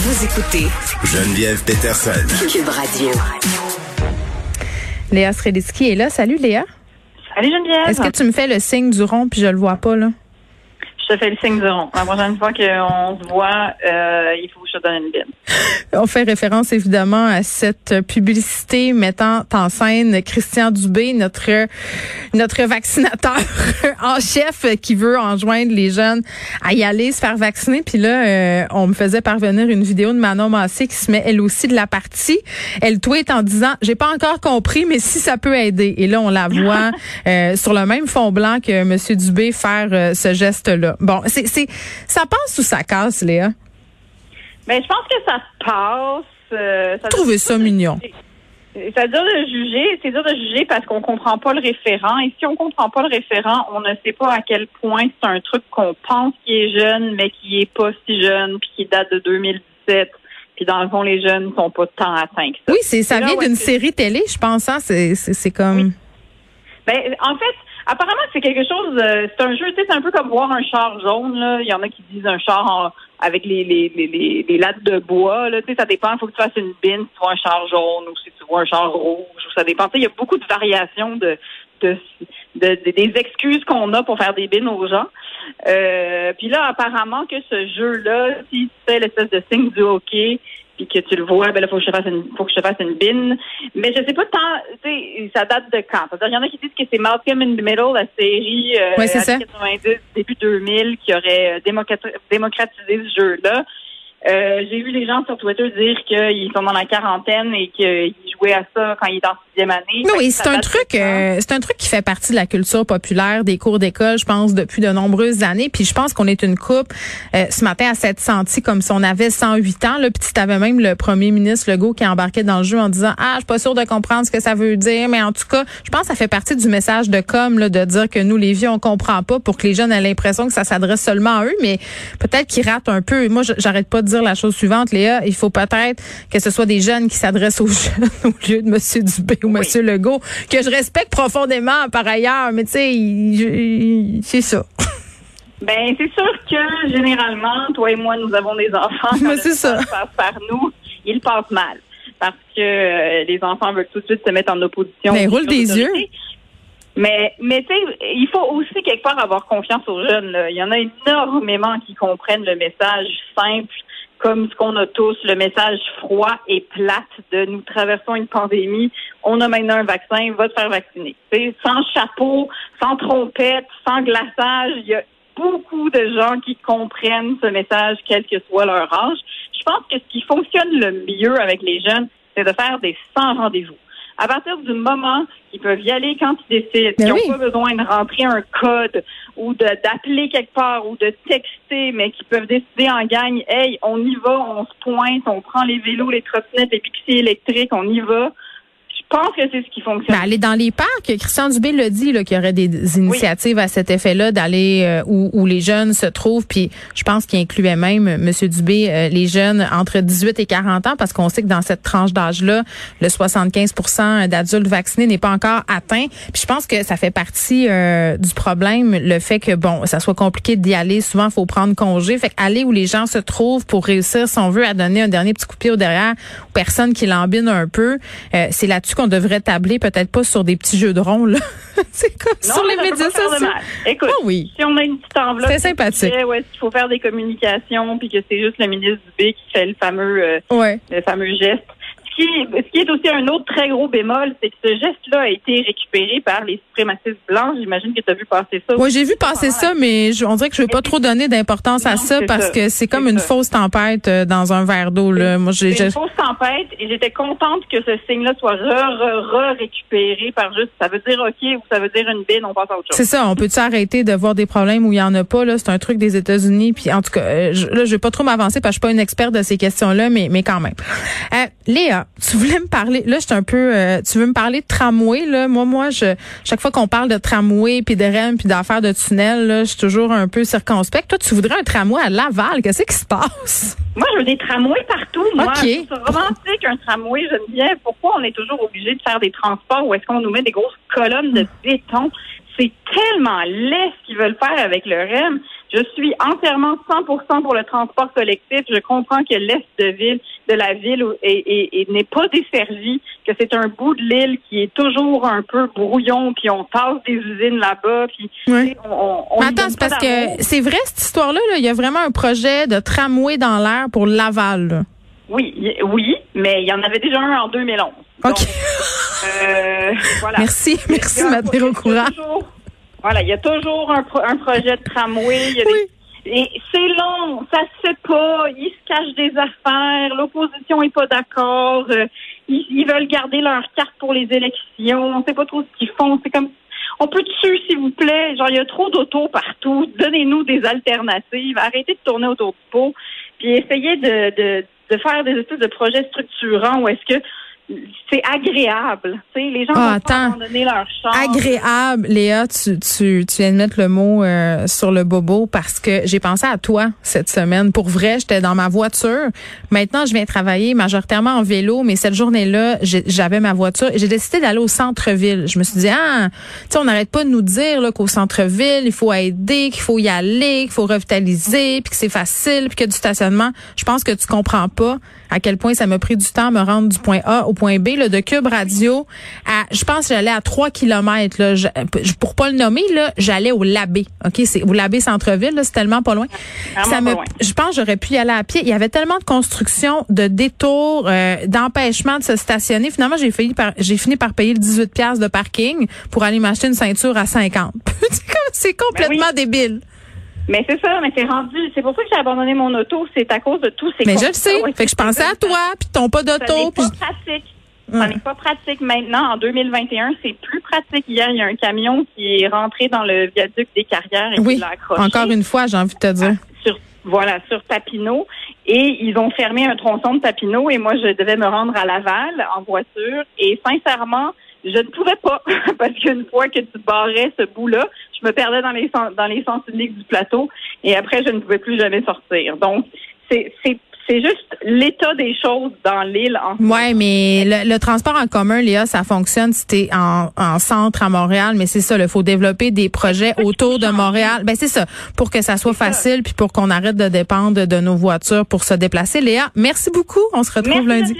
Vous écoutez Geneviève Peterson. Cube Radio. Léa Srediski est là. Salut Léa. Salut Geneviève. Est-ce que tu me fais le signe du rond puis je le vois pas là? Je te fais le signe du rond. La prochaine fois qu'on se voit, euh, il faut que je te donne une bine. On fait référence évidemment à cette publicité mettant en scène Christian Dubé, notre notre vaccinateur en chef qui veut enjoindre les jeunes à y aller se faire vacciner. Puis là, euh, on me faisait parvenir une vidéo de Manon Massé qui se met elle aussi de la partie. Elle tweet en disant j'ai pas encore compris, mais si ça peut aider. Et là, on la voit euh, sur le même fond blanc que Monsieur Dubé faire euh, ce geste-là. Bon, c'est c'est ça passe ou ça casse, Léa? Mais je pense que ça se passe. Euh, ça Trouvez ça mignon. C'est dur de juger, c'est dur de juger parce qu'on comprend pas le référent. Et si on comprend pas le référent, on ne sait pas à quel point c'est un truc qu'on pense qui est jeune, mais qui est pas si jeune, puis qui date de 2017. Puis dans le fond, les jeunes sont pas tant atteints que ça. Oui, c'est ça là vient d'une série télé, je pense. Hein? C'est c'est c'est comme. Ben, en fait, apparemment, c'est quelque chose. euh, c'est un jeu, c'est un peu comme voir un char jaune. Là. Il y en a qui disent un char en- avec les, les, les, les, lattes de bois. Là. Tu sais, ça dépend. Il faut que tu fasses une bine si tu vois un char jaune ou si tu vois un char rouge. Ou ça dépend. Il y a beaucoup de variations de, de, de- de- des excuses qu'on a pour faire des bines aux gens. Euh, puis là, apparemment que ce jeu-là, si tu fais l'espèce de signe du hockey, puis que tu le vois, ben là, faut que je te fasse une, faut que je te fasse une bine. Mais je sais pas tant, tu sais, ça date de quand? C'est-à-dire, il y en a qui disent que c'est Malcolm in the Middle, la série euh, Ouais, c'est années ça. 90, début 2000, qui aurait euh, démocrati- démocratisé ce jeu-là. Euh, J'ai vu les gens sur Twitter dire qu'ils sont dans la quarantaine et qu'ils jouaient à ça quand ils étaient en année. Et que c'est un truc, euh, c'est un truc qui fait partie de la culture populaire des cours d'école, je pense, depuis de nombreuses années. Puis je pense qu'on est une coupe euh, ce matin à s'être senti comme si on avait 108 ans. Là, puis tu avais même le premier ministre Legault qui embarquait dans le jeu en disant ah, je suis pas sûr de comprendre ce que ça veut dire, mais en tout cas, je pense que ça fait partie du message de com là, de dire que nous les vieux on comprend pas pour que les jeunes aient l'impression que ça s'adresse seulement à eux, mais peut-être qu'ils ratent un peu. Moi, j'arrête pas de dire la chose suivante, Léa. Il faut peut-être que ce soit des jeunes qui s'adressent aux jeunes au lieu de Monsieur Dubé ou Monsieur Legault, que je respecte profondément par ailleurs, mais tu sais, c'est ça. Ben, c'est sûr que généralement, toi et moi, nous avons des enfants. Mais c'est ça. passe par nous, ils passent mal. Parce que euh, les enfants veulent tout de suite se mettre en opposition. Ben, aux roule des yeux. Mais, mais tu sais, il faut aussi quelque part avoir confiance aux jeunes. là. Il y en a énormément qui comprennent le message simple, comme ce qu'on a tous, le message froid et plate de nous traversons une pandémie. On a maintenant un vaccin, va te faire vacciner. Sais, sans chapeau, sans trompette, sans glaçage, il y a beaucoup de gens qui comprennent ce message, quel que soit leur âge. Je pense que ce qui fonctionne le mieux avec les jeunes, c'est de faire des 100 rendez-vous. À partir du moment qu'ils peuvent y aller quand ils décident, Ben qu'ils n'ont oui. pas besoin de rentrer un code ou de- d'appeler quelque part ou de texter, mais qu'ils peuvent décider en gang, hey, on y va, on se pointe, on prend les vélos, les trottinettes, les pixies électriques, on y va. Je pense que c'est ce qui fonctionne. Ben, aller dans les parcs, Christian Dubé l'a dit qu'il y aurait des initiatives à cet effet-là d'aller euh, où, où les jeunes se trouvent. Puis je pense qu'il incluait même euh, Monsieur Dubé euh, les jeunes entre 18 et 40 ans parce qu'on sait que dans cette tranche d'âge-là, le 75 d'adultes vaccinés n'est pas encore atteint. Puis je pense que ça fait partie euh, du problème le fait que bon, ça soit compliqué d'y aller. Souvent, il faut prendre congé. Fait aller où les gens se trouvent pour réussir, si on veut, à donner un dernier petit coup de pied au derrière aux personnes qui lambinent un peu, euh, c'est là-dessus qu'on devrait tabler, peut-être pas sur des petits jeux de là. c'est comme Non, sur les médias sociaux. Écoute, Ah oui. si on a une petite enveloppe, C'était sympathique. ouais, il faut faire des communications, puis que c'est juste le ministre Dubé qui fait le fameux, euh, Ouais. le fameux geste. Ce qui, ce qui est aussi un autre très gros bémol, c'est que ce geste-là a été récupéré par les suprémacistes blancs. J'imagine que tu as vu passer ça. Ouais, j'ai vu passer ça, mais je- on dirait que je veux pas trop donner d'importance à ça parce ça. que c'est comme une ça. fausse tempête euh, dans un verre d'eau, là. Moi, j'ai, une fausse tempête et j'étais contente que ce signe-là soit re, re, re récupéré par juste ça veut dire OK ou ça veut dire une bine, on passe à autre chose. C'est ça, on peut-tu arrêter de voir des problèmes où il y en a pas là, c'est un truc des États-Unis puis en tout cas euh, je, là je vais pas trop m'avancer parce que je suis pas une experte de ces questions-là mais mais quand même. Euh, Léa, tu voulais me parler là, j'étais un peu euh, tu veux me parler de tramway là, moi moi je chaque fois qu'on parle de tramway puis de REM puis d'affaires de tunnel là, je suis toujours un peu circonspect. Toi tu voudrais un tramway à Laval, qu'est-ce qui se passe? Moi, je veux des tramways partout. Moi, OK. je trouve ça romantique, un tramway. Je dis, pourquoi on est toujours obligé de faire des transports ou est-ce qu'on nous met des grosses colonnes de béton? C'est tellement laid ce qu'ils veulent faire avec le REM. Je suis entièrement 100% pour le transport collectif. Je comprends que l'est de ville, de la ville, n'est pas desservi, que c'est un bout de l'île qui est toujours un peu brouillon, puis on passe des usines là-bas, puis on, Attends, c'est parce que c'est vrai cette histoire-là. Là, il y a vraiment un projet de tramway dans l'air pour Laval. Oui, oui, mais il y en avait déjà un en 2011. OK. Euh, voilà. Merci, merci de m'être au courant. Voilà, il y a toujours un, un projet de tramway. oui. et c'est long, ça se fait pas. Ils se cachent des affaires. L'opposition est pas d'accord. Euh, ils, veulent garder leur carte pour les élections. On sait pas trop ce qu'ils font. C'est comme on peut dessus, s'il vous plaît. Genre, il y a trop d'autos partout. Donnez-nous des alternatives. Arrêtez de tourner autour du pot. Puis essayez de, de, de faire des espèces de projets structurants où est-ce que c'est agréable. Tu sais, les gens ah, vont abandonner leur chance. Agréable, Léa, tu, tu, tu viens de mettre le mot euh, sur le bobo parce que j'ai pensé à toi cette semaine. Pour vrai, j'étais dans ma voiture. Maintenant, je viens travailler majoritairement en vélo, mais cette journée-là, j'avais ma voiture et j'ai décidé d'aller au centre-ville. Je me suis dit, ah, tu sais, on n'arrête pas de nous dire qu'au centre-ville, il faut aider, qu'il faut y aller, qu'il faut revitaliser, puis que c'est facile, puis que du stationnement. Je pense que tu comprends pas à quel point ça m'a pris du temps à me rendre du point A au point B là, de Cube Radio. À, je pense que j'allais à 3 kilomètres. Là, je, pour pas le nommer, là, j'allais au Labé. OK, c'est au Labé Centre-Ville, c'est tellement pas loin. ça me, Je pense j'aurais pu y aller à pied. Il y avait tellement de construction, de détours, euh, d'empêchement de se stationner. Finalement, j'ai fini par j'ai fini par payer le 18 pièces de parking pour aller m'acheter une ceinture à 50. c'est complètement ben débile. Mais c'est ça, mais c'est rendu. C'est pour ça que j'ai abandonné mon auto. C'est à cause de tous ces. Mais je le sais. fait que je pensais à toi, puis ton pas d'auto. C'est pas pratique. Ça n'est pas pratique maintenant. En 2021, c'est plus pratique. Hier, il y a un camion qui est rentré dans le viaduc des carrières et oui, qui l'a accroché. Encore une fois, j'ai envie de te dire. Ah, sur, voilà, sur Papineau. Et ils ont fermé un tronçon de Papineau et moi, je devais me rendre à Laval en voiture. Et sincèrement, je ne pouvais pas parce qu'une fois que tu barrais ce bout-là, je me perdais dans les dans les sens uniques du plateau et après je ne pouvais plus jamais sortir. Donc c'est c'est c'est juste l'état des choses dans l'île. En ouais, mais le, transport en commun, Léa, ça fonctionne si t'es en, en centre à Montréal, mais c'est ça, il faut développer des projets autour de Montréal? Ben c'est ça, pour que ça soit facile, puis pour qu'on arrête de dépendre de nos voitures pour se déplacer. Léa, merci beaucoup. On se retrouve lundi.